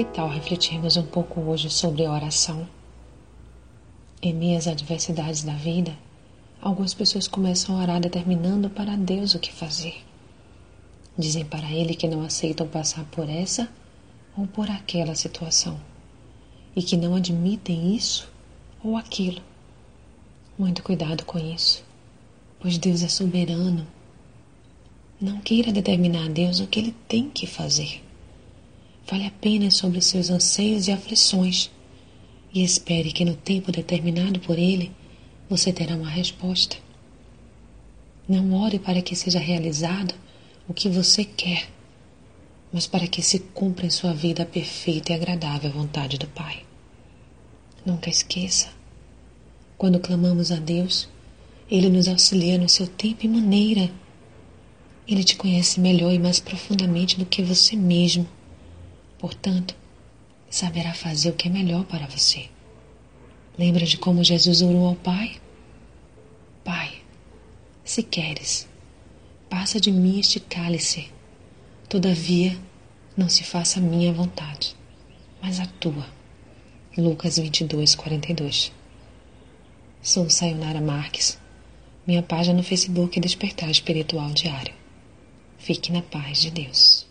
Que tal refletirmos um pouco hoje sobre oração? Em às adversidades da vida, algumas pessoas começam a orar determinando para Deus o que fazer. Dizem para Ele que não aceitam passar por essa ou por aquela situação e que não admitem isso ou aquilo. Muito cuidado com isso, pois Deus é soberano. Não queira determinar a Deus o que Ele tem que fazer. Fale apenas sobre seus anseios e aflições e espere que no tempo determinado por Ele você terá uma resposta. Não ore para que seja realizado o que você quer, mas para que se cumpra em sua vida a perfeita e agradável vontade do Pai. Nunca esqueça, quando clamamos a Deus, Ele nos auxilia no seu tempo e maneira. Ele te conhece melhor e mais profundamente do que você mesmo. Portanto, saberá fazer o que é melhor para você. Lembra de como Jesus orou ao Pai? Pai, se queres, passa de mim este cálice. Todavia, não se faça a minha vontade, mas a tua. Lucas 22, 42. Sou Sayonara Marques. Minha página no Facebook é Despertar Espiritual Diário. Fique na paz de Deus.